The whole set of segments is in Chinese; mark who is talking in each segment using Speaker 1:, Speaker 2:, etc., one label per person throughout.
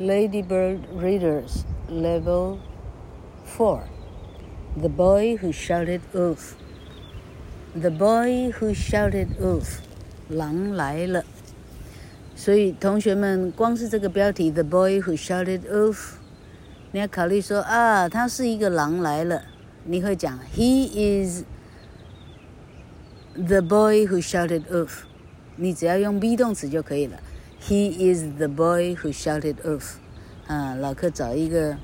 Speaker 1: Ladybird Readers Level Four. The boy who shouted "Oof!" The boy who shouted "Oof!" 狼来了。所以同学们，光是这个标题，The boy who shouted "Oof!" 你要考虑说啊，他是一个狼来了。你会讲，He is the boy who shouted "Oof!" 你只要用 be 动词就可以了。 He is the boy who shouted off 啊，老柯找一个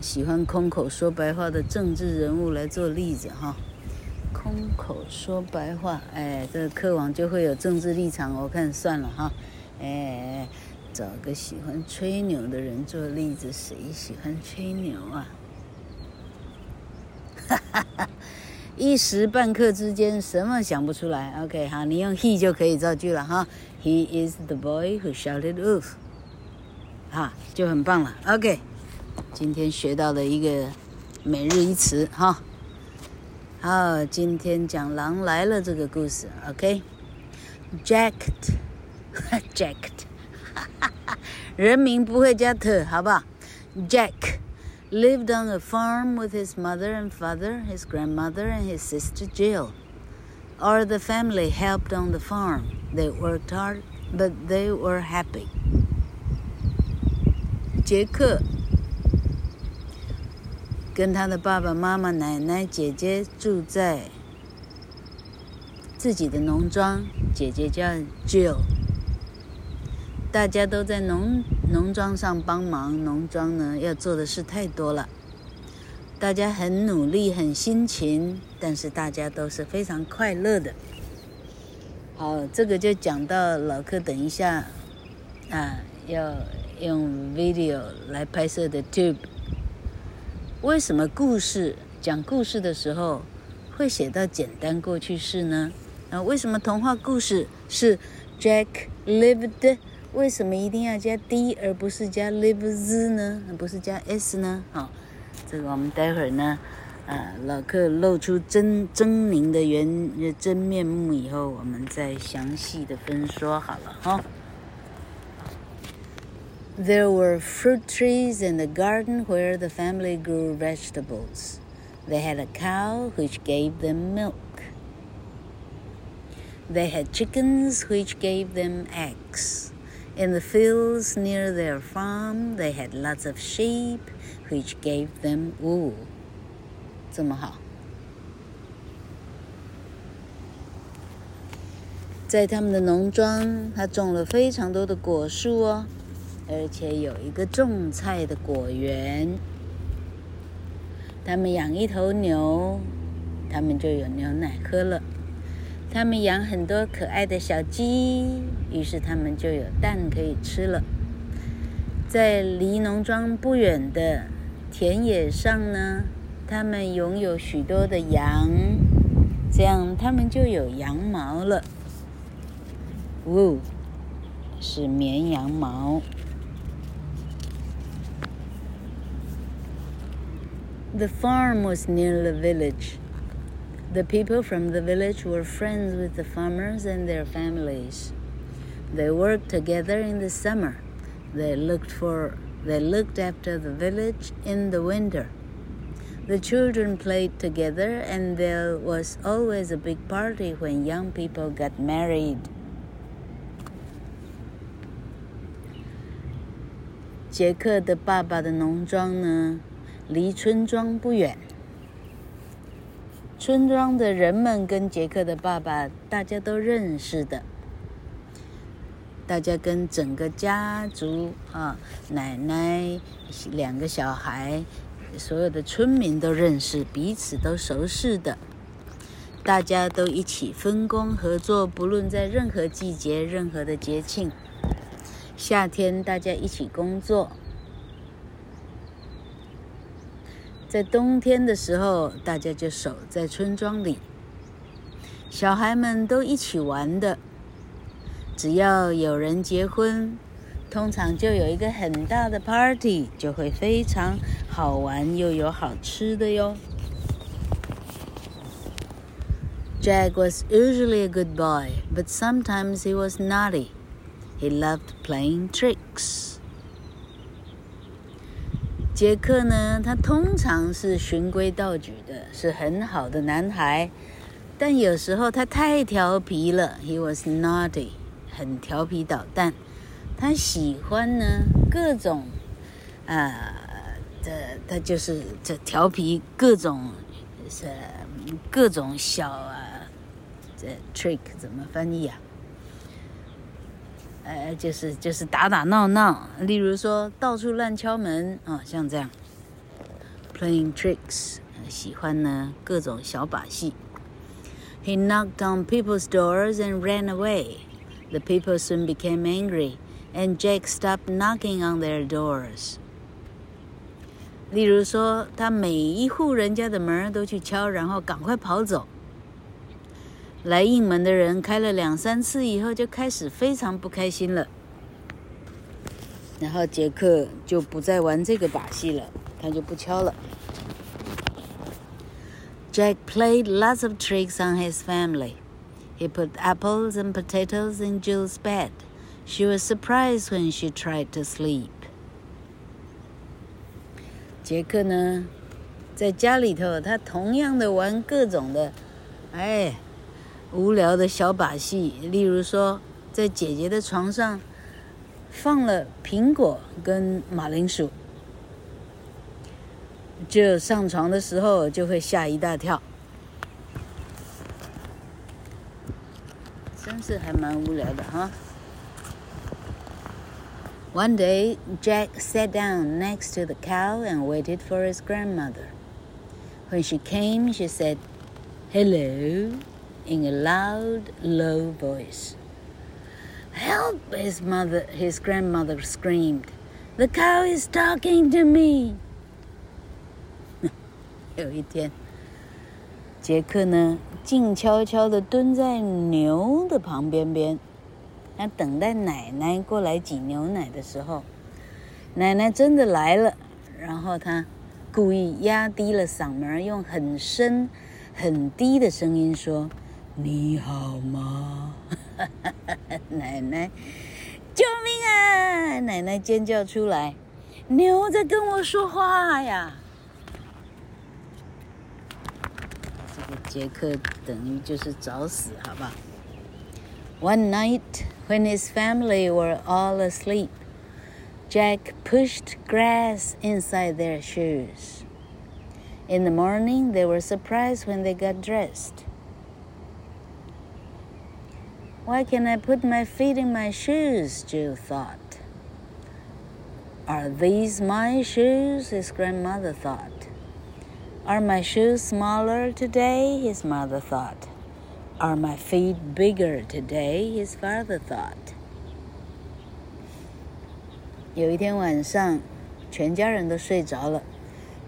Speaker 1: 喜欢空口说白话的政治人物来做例子哈。空口说白话，哎，这个课网就会有政治立场。我看算了哈。哎，找个喜欢吹牛的人做例子，谁喜欢吹牛啊？哈哈哈，一时半刻之间什么想不出来。OK，好，你用 he 就可以造句了哈。He is the boy who shouted "Oof!" 哈，就很棒了。OK，今天学到了一个每日一词哈。好，今天讲狼来了这个故事。OK，jacked。Jack，人名不会加特，好不好？Jack lived on a farm with his mother and father, his grandmother and his sister Jill. All the family helped on the farm. They worked hard, but they were happy. 杰克跟他的爸爸妈妈、奶奶、姐姐住在自己的农庄，姐姐叫 Jill。大家都在农 农庄上帮忙，农庄呢要做的事太多了。大家很努力，很辛勤，但是大家都是非常快乐的。好，这个就讲到老客等一下啊，要用 video 来拍摄的 tube。为什么故事讲故事的时候会写到简单过去式呢？啊，为什么童话故事是 Jack lived？为什么一定要加 d 而不是加 lives 呢？不是加 s 呢？好、哦，这个我们待会儿呢，啊，老客露出真狰獰的原真面目以后，我们再详细的分说好了哈。There were fruit trees in the garden where the family grew vegetables. They had a cow which gave them milk. They had chickens which gave them eggs. In the fields near their farm, they had lots of sheep, which gave them wool. 这么好，在他们的农庄，他种了非常多的果树哦，而且有一个种菜的果园。他们养一头牛，他们就有牛奶喝了。他们养很多可爱的小鸡，于是他们就有蛋可以吃了。在离农庄不远的田野上呢，他们拥有许多的羊，这样他们就有羊毛了。呜是绵羊毛。The farm was near the village. The people from the village were friends with the farmers and their families. They worked together in the summer. They looked for they looked after the village in the winter. The children played together and there was always a big party when young people got married. 杰克的爸爸的农庄呢，离村庄不远。 村庄的人们跟杰克的爸爸，大家都认识的。大家跟整个家族啊，奶奶、两个小孩，所有的村民都认识，彼此都熟识的。大家都一起分工合作，不论在任何季节、任何的节庆。夏天大家一起工作。在冬天的时候，大家就守在村庄里，小孩们都一起玩的。只要有人结婚，通常就有一个很大的 party，就会非常好玩又有好吃的哟。Jack was usually a good boy, but sometimes he was naughty. He loved playing tricks. 杰克呢，他通常是循规蹈矩的，是很好的男孩，但有时候他太调皮了，He was naughty，很调皮捣蛋。他喜欢呢各种，啊，这他就是这调皮各种是各种小啊，这 trick 怎么翻译啊？呃，就是就是打打闹闹，例如说到处乱敲门啊，像这样，playing tricks，喜欢呢各种小把戏。He knocked on people's doors and ran away. The people soon became angry, and Jack stopped knocking on their doors. 例如说，他每一户人家的门都去敲，然后赶快跑走。来应门的人开了两三次以后，就开始非常不开心了。然后杰克就不再玩这个把戏了，他就不敲了。Jack played lots of tricks on his family. He put apples and potatoes in Jill's bed. She was surprised when she tried to sleep. 杰克呢，在家里头，他同样的玩各种的，哎。无聊的小把戏，例如说，在姐姐的床上放了苹果跟马铃薯，就上床的时候就会吓一大跳，真是还蛮无聊的哈。One day, Jack sat down next to the cow and waited for his grandmother. When she came, she said, "Hello." In a loud, low voice. Help! His mother, his grandmother screamed. The cow is talking to me. 有一天，杰克呢，静悄悄地蹲在牛的旁边边，他等待奶奶过来挤牛奶的时候，奶奶真的来了，然后他故意压低了嗓门，用很深、很低的声音说。你好吗？奶奶，救命啊！奶奶尖叫出来，牛在跟我说话呀！这个杰克等于就是找死，好吧？One night, when his family were all asleep, Jack pushed grass inside their shoes. In the morning, they were surprised when they got dressed. Why can't I put my feet in my shoes? Jill thought. Are these my shoes? His grandmother thought. Are my shoes smaller today? His mother thought. Are my feet bigger today? His father thought. 有一天晚上，全家人都睡着了，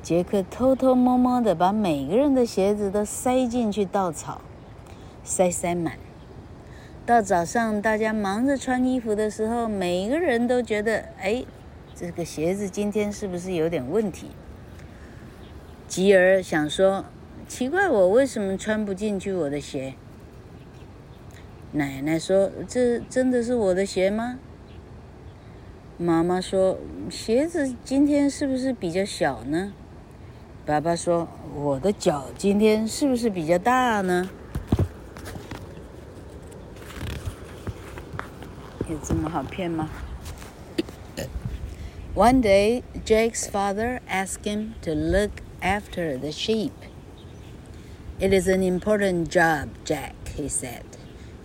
Speaker 1: 杰克偷偷摸摸的把每个人的鞋子都塞进去稻草，塞塞满。 到早上，大家忙着穿衣服的时候，每个人都觉得，哎，这个鞋子今天是不是有点问题？吉儿想说，奇怪，我为什么穿不进去我的鞋？奶奶说，这真的是我的鞋吗？妈妈说，鞋子今天是不是比较小呢？爸爸说，我的脚今天是不是比较大呢？这么好骗吗？One day, Jake's father asked him to look after the sheep. It is an important job, Jack, he said.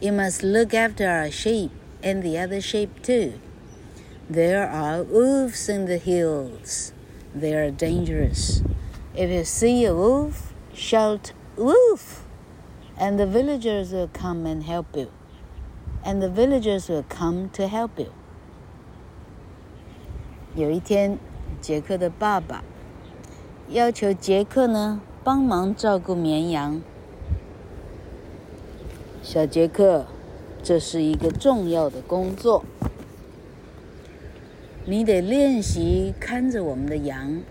Speaker 1: You must look after our sheep and the other sheep too. There are wolves in the hills. They are dangerous. If you see a wolf, shout, Wolf! And the villagers will come and help you. And the villagers will come to help you. 有一天，杰克的爸爸要求杰克呢帮忙照顾绵羊。小杰克，这是一个重要的工作，你得练习看着我们的羊，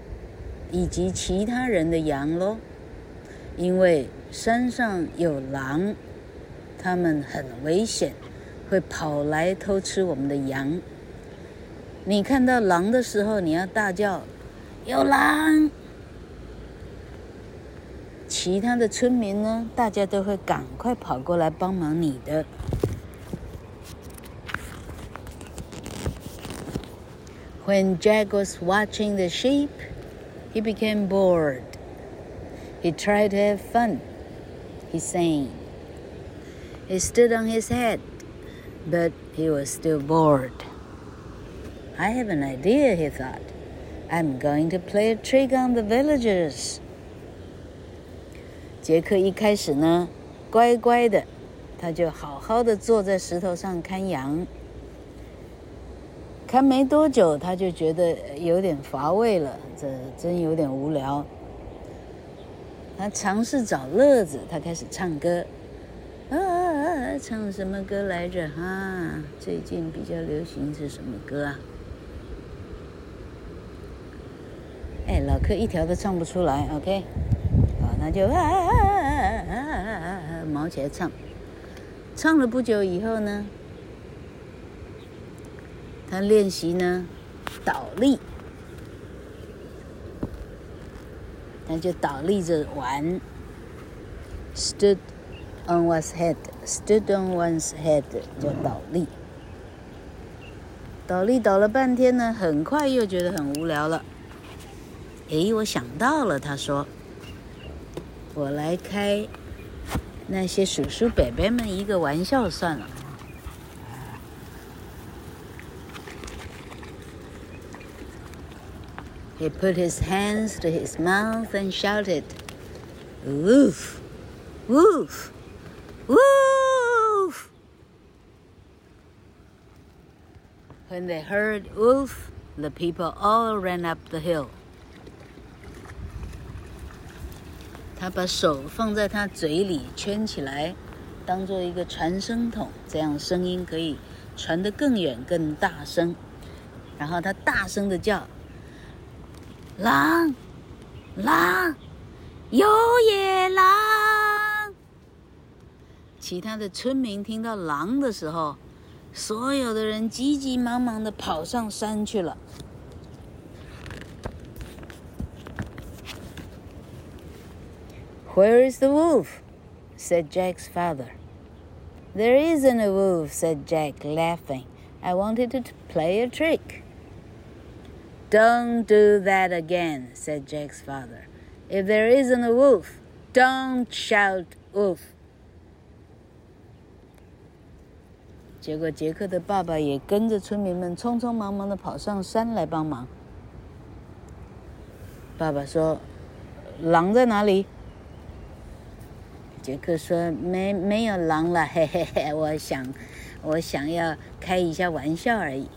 Speaker 1: 以及其他人的羊喽。因为山上有狼，他们很危险。会跑来偷吃我们的羊。你看到狼的时候，你要大叫有狼！其他的村民呢，大家都会赶快跑过来帮忙你的。When Jack was watching the sheep, he became bored. He tried to have fun. He sang. He stood on his head, but he was still bored. I have an idea, he thought. I'm going to play a trick on the villagers. 杰克一开始呢，乖乖的，他就好好的坐在石头上看羊。看没多久，他就觉得有点乏味了，这真有点无聊。他尝试找乐子，他开始唱歌。啊，唱什么歌来着？哈、啊，最近比较流行是什么歌啊？哎，老柯一条都唱不出来。OK，好，那就啊啊啊啊啊啊，毛起来唱。唱了不久以后呢，他练习呢，倒立，他就倒立着玩。Stood on one's head, stood on one's head，就倒立。倒立倒了半天呢，很快又觉得很无聊了。诶，我想到了，他说：“我来开那些叔叔伯伯们一个玩笑算了。” He put his hands to his mouth and shouted, "Woof, woof, woof!" When they heard "woof," the people all ran up the hill. 他把手放在他嘴里圈起来，当做一个传声筒，这样声音可以传得更远、更大声。然后他大声的叫。狼，狼，有野狼！其他的村民听到狼的时候，所有的人急急忙忙的跑上山去了。Where is the wolf? said Jack's father. There isn't a wolf, said Jack, laughing. I wanted to play a trick. Don't do that again, said Jack's father. If there isn't a wolf, don't shout wolf. 结果杰克的爸爸也跟着村民们匆匆忙忙的跑上山来帮忙。爸爸说：“狼在哪里？”杰克说：“没没有狼了，嘿嘿嘿，我想我想要开一下玩笑而已。”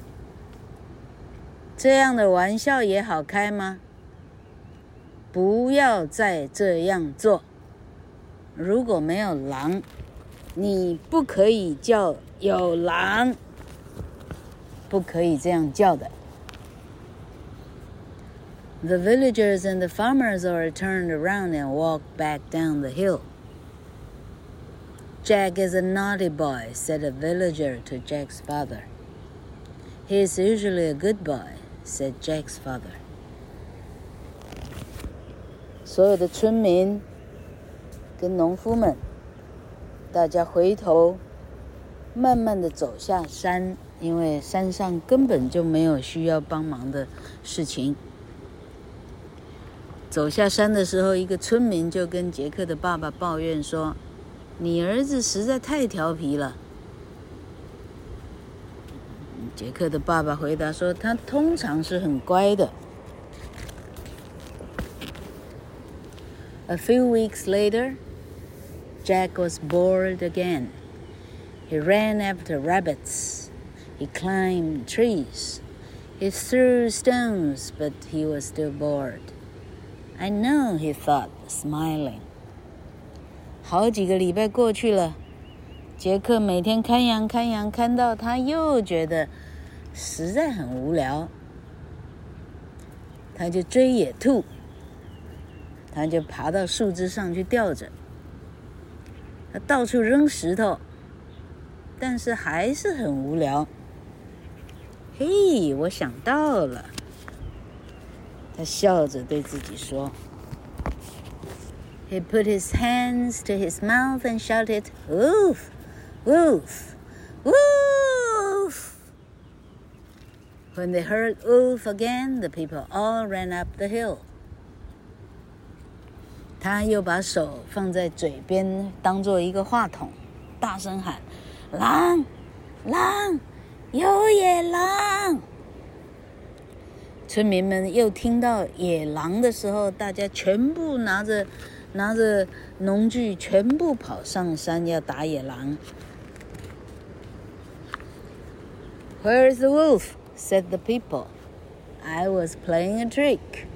Speaker 1: 这样的玩笑也好开吗？不要再这样做。如果没有狼，你不可以叫有狼，不可以这样叫的。The villagers and the farmers all turned around and walked back down the hill. Jack is a naughty boy, said a villager to Jack's father. He is usually a good boy. said Jack's father. 所有的村民跟农夫们，大家回头， 慢慢的走下山，因为山上根本就没有需要帮忙的事情。走下山的时候，一个村民就跟杰克的爸爸抱怨说：“你儿子实在太调皮了。”杰克的爸爸回答说：“他通常是很乖的。” A few weeks later, Jack was bored again. He ran after rabbits. He climbed trees. He threw stones, but he was still bored. I know, he thought, smiling. 好几个礼拜过去了，杰克每天看羊看羊，看到他又觉得。实在很无聊，他就追野兔，他就爬到树枝上去吊着，他到处扔石头，但是还是很无聊。嘿，我想到了，他笑着对自己说。He put his hands to his mouth and shouted, "Woof, woof, woof!" When they heard "woof" again, the people all ran up the hill. 他又把手放在嘴边，当做一个话筒，大声喊：“狼，狼，有野狼！”村民们又听到野狼的时候，大家全部拿着。拿着农具，全部跑上山要打野狼。Where is the wolf? said the people. I was playing a trick,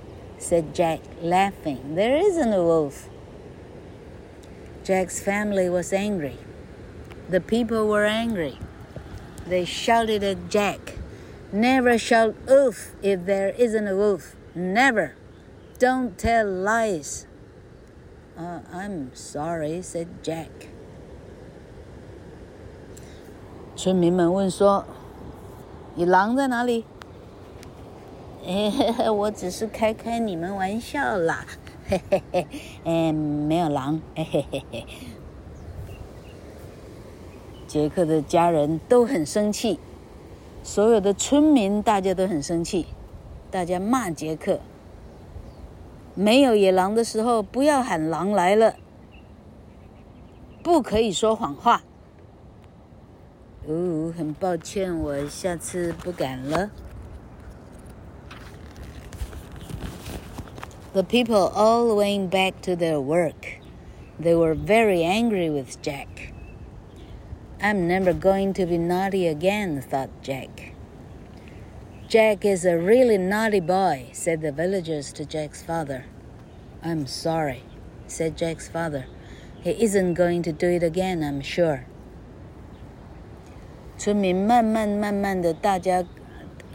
Speaker 1: said Jack, laughing. There isn't a wolf. Jack's family was angry. The people were angry. They shouted at Jack, Never shout wolf if there isn't a wolf. Never. Don't tell lies. Uh, I'm sorry," said Jack. 村民们问说：“你狼在哪里？”“嘿嘿嘿，我只是开开你们玩笑啦，嘿嘿嘿，哎，没有狼，嘿嘿嘿嘿。” 杰克的家人都很生气，所有的村民大家都很生气，大家骂杰克。没有野狼的时候，不要喊狼来了，不可以说谎话。哦，很抱歉，我下次不敢了。The people all went back to their work. They were very angry with Jack. I'm never going to be naughty again, thought Jack. Jack is a really naughty boy, said the villagers to Jack's father. I'm sorry, said Jack's father. He isn't going to do it again, I'm sure. 村民慢慢慢慢的，大家，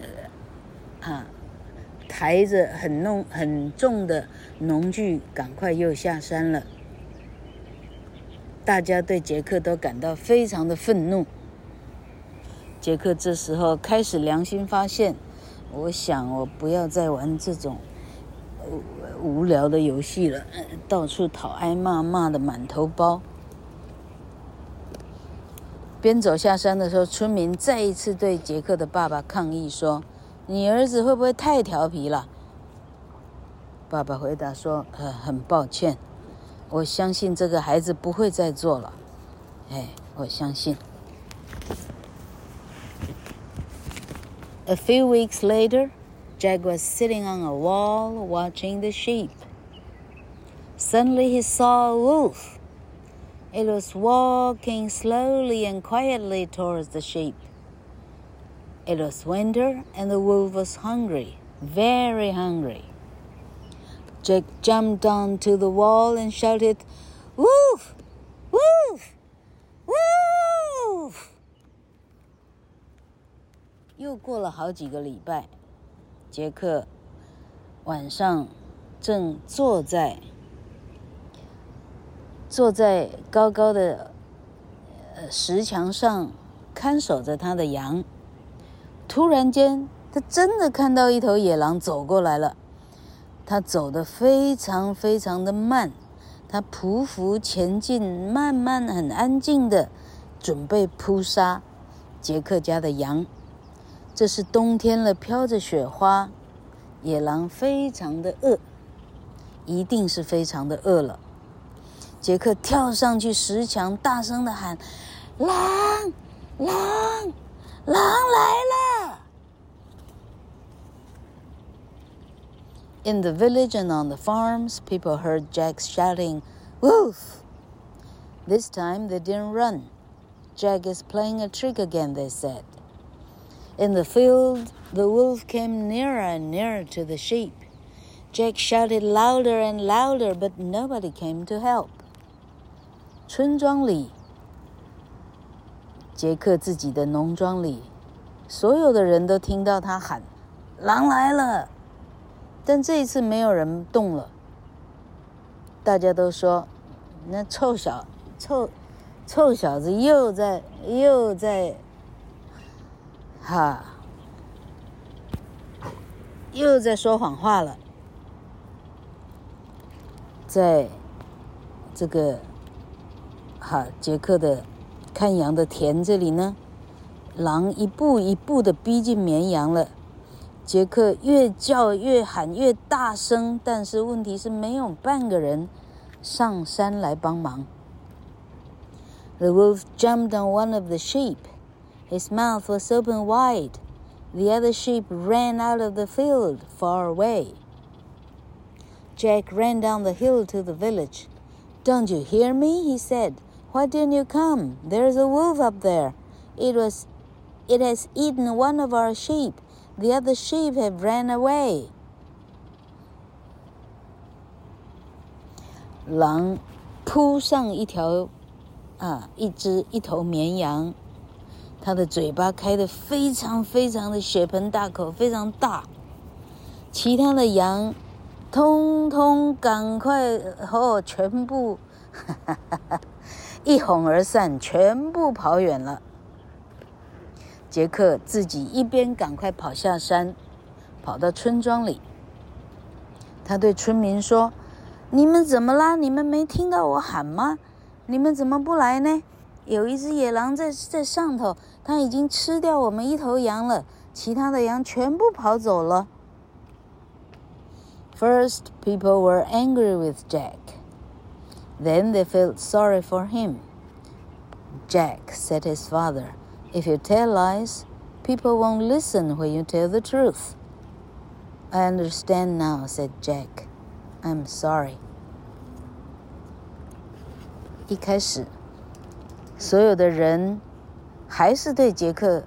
Speaker 1: 呃，啊，抬着很弄很重的农具，赶快又下山了。 大家对杰克都感到非常的愤怒。杰克这时候开始良心发现。我想，我不要再玩这种无聊的游戏了。到处讨挨骂，骂的满头包。边走下山的时候，村民再一次对杰克的爸爸抗议说：“你儿子会不会太调皮了？”爸爸回答说：“呃，很抱歉，我相信这个孩子不会再做了。哎，我相信。” A few weeks later, Jack was sitting on a wall watching the sheep. Suddenly he saw a wolf. It was walking slowly and quietly towards the sheep. It was winter and the wolf was hungry, very hungry. Jack jumped onto the wall and shouted, "Woof, woof, woof!" 又过了好几个礼拜，杰克晚上正坐在坐在高高的呃石墙上看守着他的羊。突然间，他真的看到一头野狼走过来了。他走得非常非常的慢，他匍匐前进，慢慢很安静的准备扑杀杰克家的羊。这是冬天了，飘着雪花，野狼非常的饿，一定是非常的饿了。杰克跳上去石墙，大声的喊：“狼，狼，狼来了！” In the village and on the farms, people heard Jack shouting, "Wolf!" This time they didn't run. Jack is playing a trick again, they said. In the field, the wolf came nearer and nearer to the sheep. Jack shouted louder and louder, but nobody came to help. 村庄里，杰克自己的农庄里，所有的人都听到他喊：“狼来了！” 但这一次没有人动了。大家都说：“那臭小臭臭小子又在又在。”哈，又在说谎话了。在这个哈杰克的看羊的田这里呢，狼一步一步的逼近绵羊了。杰克越叫越喊越大声，但是问题是没有半个人上山来帮忙。The wolf jumped on one of the sheep. His mouth was open wide. The other sheep ran out of the field far away. Jack ran down the hill to the village. Don't you hear me? he said. Why didn't you come? There's a wolf up there. It was, it has eaten one of our sheep. The other sheep have ran away. 狼扑上一条啊，一只一头绵羊，它的嘴巴开得非常非常的血盆大口，非常大。其他的羊通通赶快哦，全部哈哈哈哈一哄而散，全部跑远了。杰克自己一边赶快跑下山，跑到村庄里。他对村民说：“你们怎么啦？你们没听到我喊吗？你们怎么不来呢？有一只野狼在在上头，它已经吃掉我们一头羊了，其他的羊全部跑走了。” First, people were angry with Jack. Then they felt sorry for him. Jack said his father. If you tell lies, people won't listen when you tell the truth. I understand now, said Jack. I'm sorry. 一开始，所有的人还是对杰克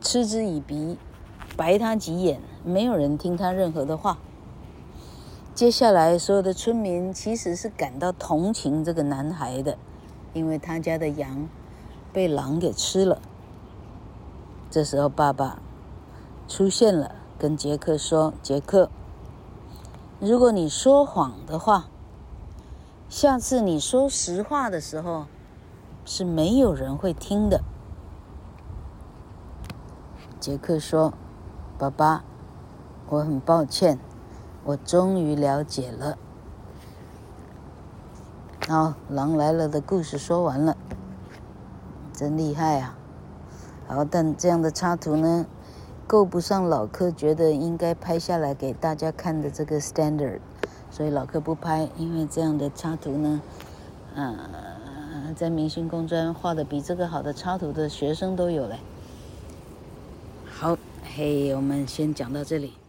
Speaker 1: 嗤之以鼻，白他几眼，没有人听他任何的话。接下来，所有的村民其实是感到同情这个男孩的，因为他家的羊。被狼给吃了。这时候，爸爸出现了，跟杰克说：“杰克，如果你说谎的话，下次你说实话的时候，是没有人会听的。”杰克说：“爸爸，我很抱歉，我终于了解了。”好，狼来了的故事说完了。真厉害啊！好，但这样的插图呢，够不上老柯觉得应该拍下来给大家看的这个 standard，所以老柯不拍，因为这样的插图呢，嗯、呃，在明星工专画的比这个好的插图的学生都有嘞。好，嘿，我们先讲到这里。